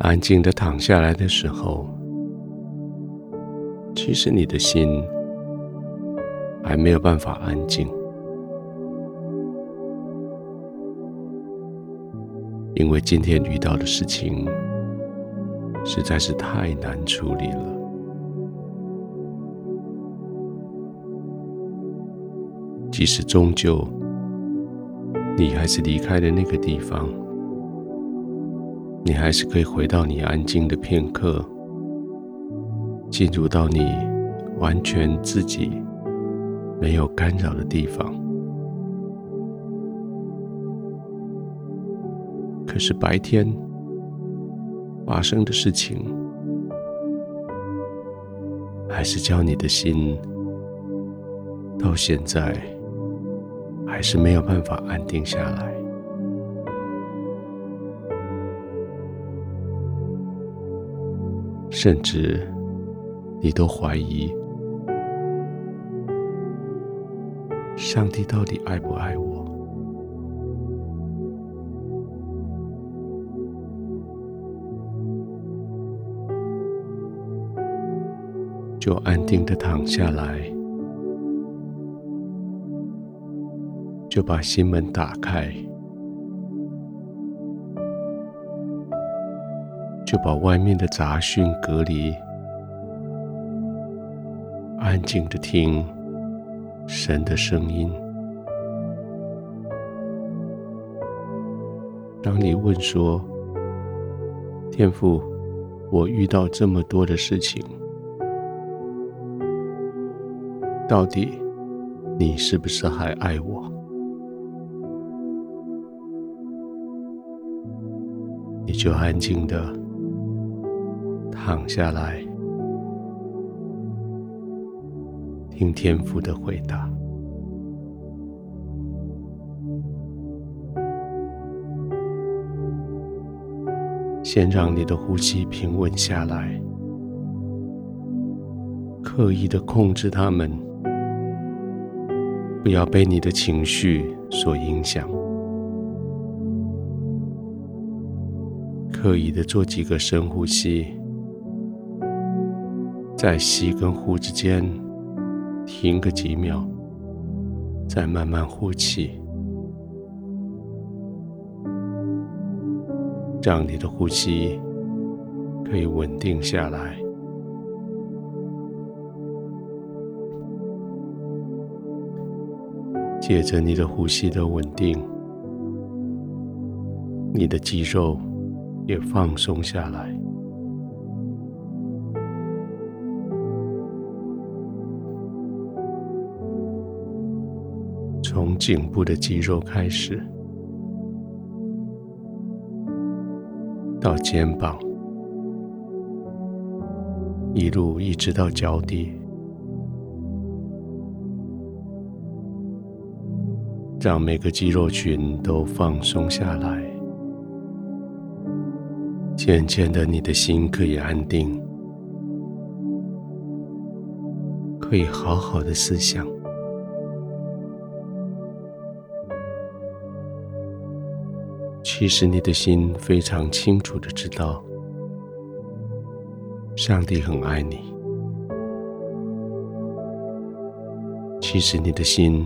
安静的躺下来的时候，其实你的心还没有办法安静，因为今天遇到的事情实在是太难处理了。即使终究你还是离开了那个地方，你还是可以回到你安静的片刻，进入到你完全自己没有干扰的地方。可是白天发生的事情，还是叫你的心到现在。还是没有办法安定下来，甚至你都怀疑上帝到底爱不爱我？就安定的躺下来。就把心门打开，就把外面的杂讯隔离，安静的听神的声音。当你问说：“天父，我遇到这么多的事情，到底你是不是还爱我？”你就安静的躺下来，听天父的回答。先让你的呼吸平稳下来，刻意的控制它们，不要被你的情绪所影响。刻意的做几个深呼吸，在吸跟呼之间停个几秒，再慢慢呼气，让你的呼吸可以稳定下来。借着你的呼吸的稳定，你的肌肉。也放松下来，从颈部的肌肉开始，到肩膀，一路一直到脚底，让每个肌肉群都放松下来。渐渐的，你的心可以安定，可以好好的思想。其实你的心非常清楚的知道，上帝很爱你。其实你的心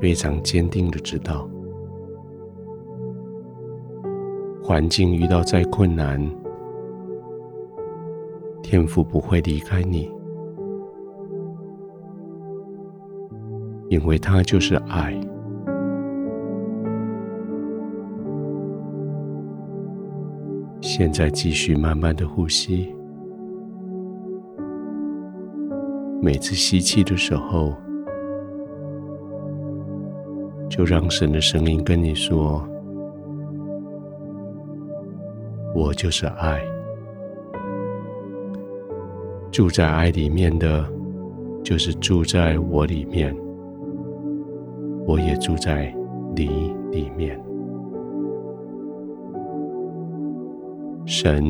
非常坚定的知道。环境遇到再困难，天父不会离开你，因为他就是爱。现在继续慢慢的呼吸，每次吸气的时候，就让神的声音跟你说。我就是爱，住在爱里面的，就是住在我里面，我也住在你里面。神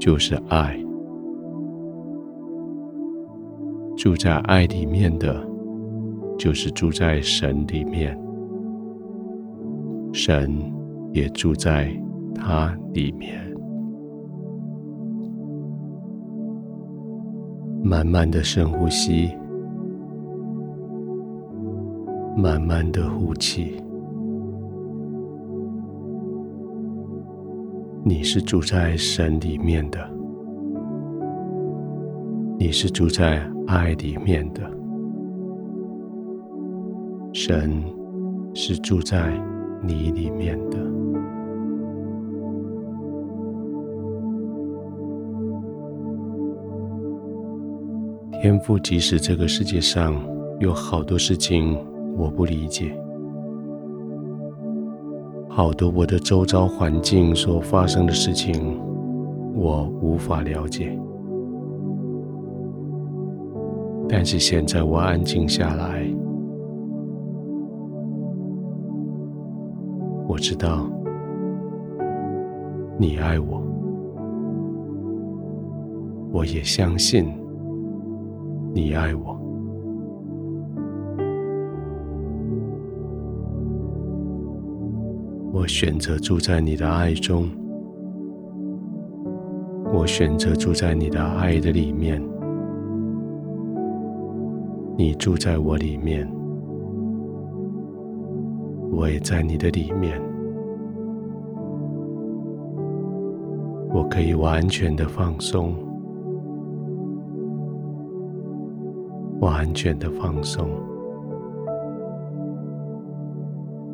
就是爱。住在爱里面的就是住在神里面。神也住在他里面。慢慢的深呼吸。慢慢的呼气。你是住在神里面的，你是住在爱里面的，神是住在你里面的。天父，即使这个世界上有好多事情我不理解。好多我的周遭环境所发生的事情，我无法了解。但是现在我安静下来，我知道你爱我，我也相信你爱我。我选择住在你的爱中，我选择住在你的爱的里面。你住在我里面，我也在你的里面。我可以完全的放松，完全的放松，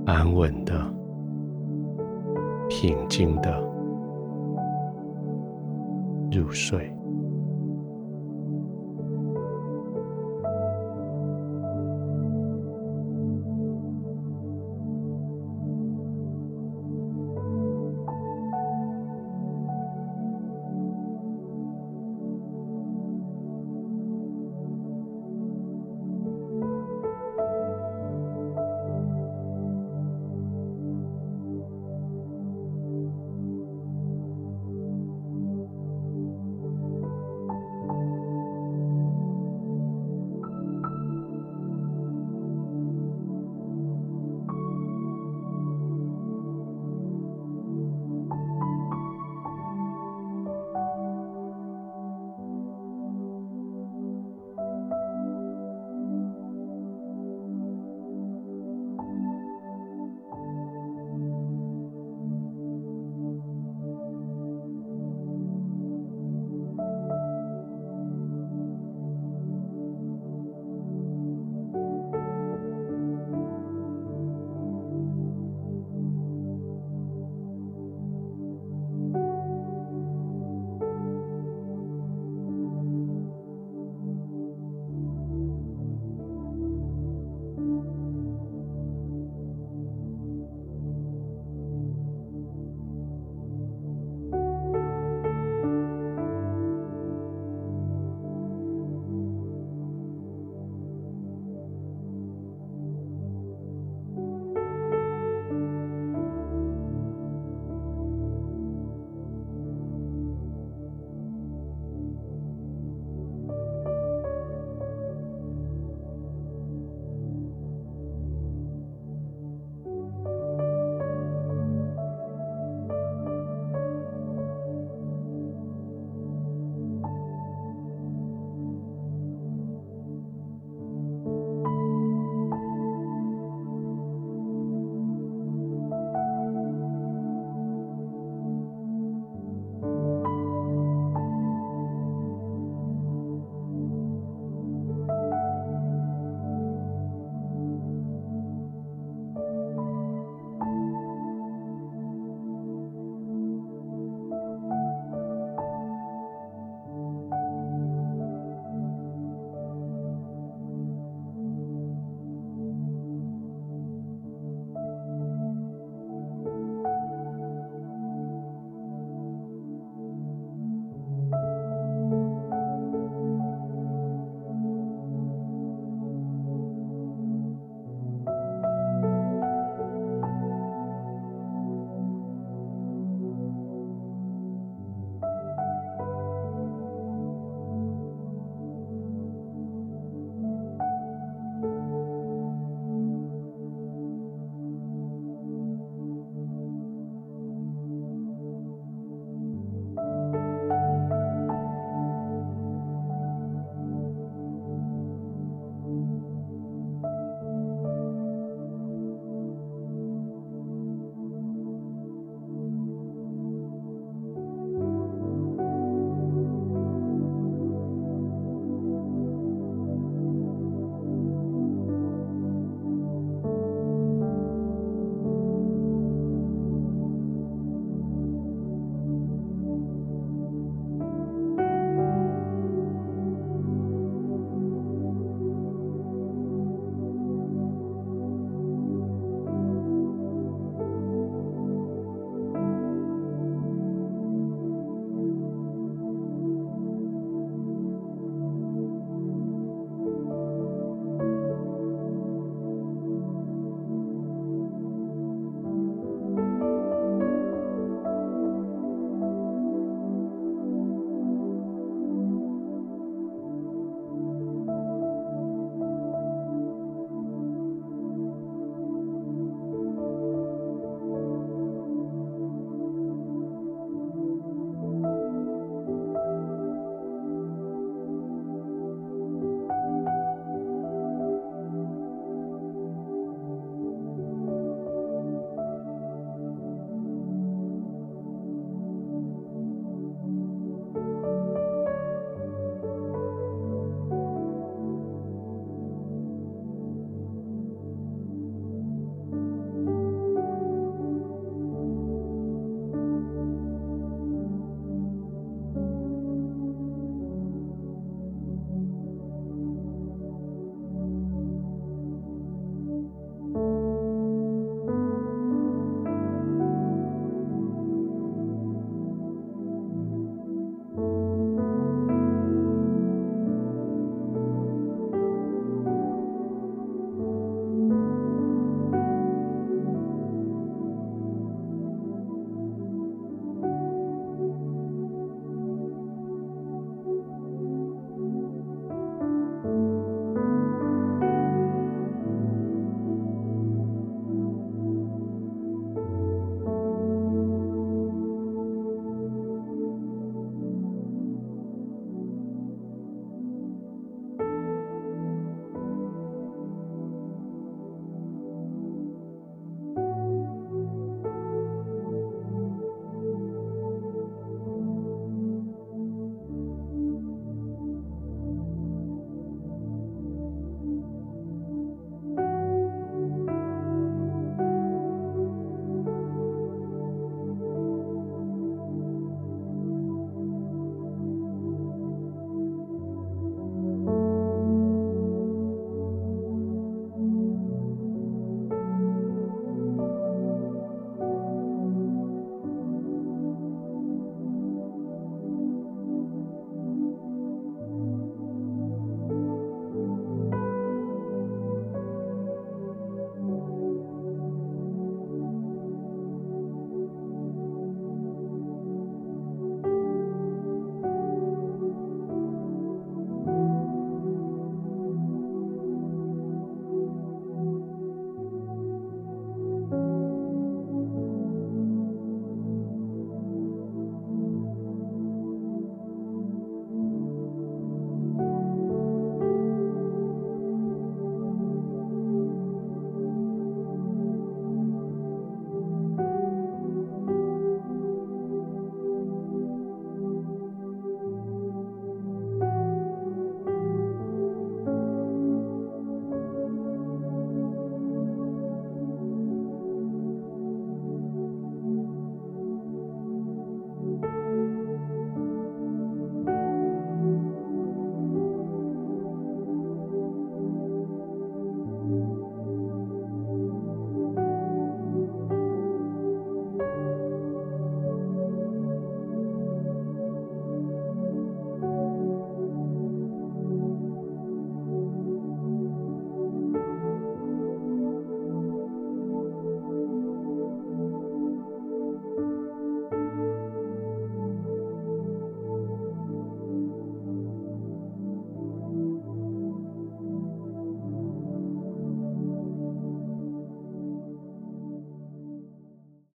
安稳的。平静的入睡。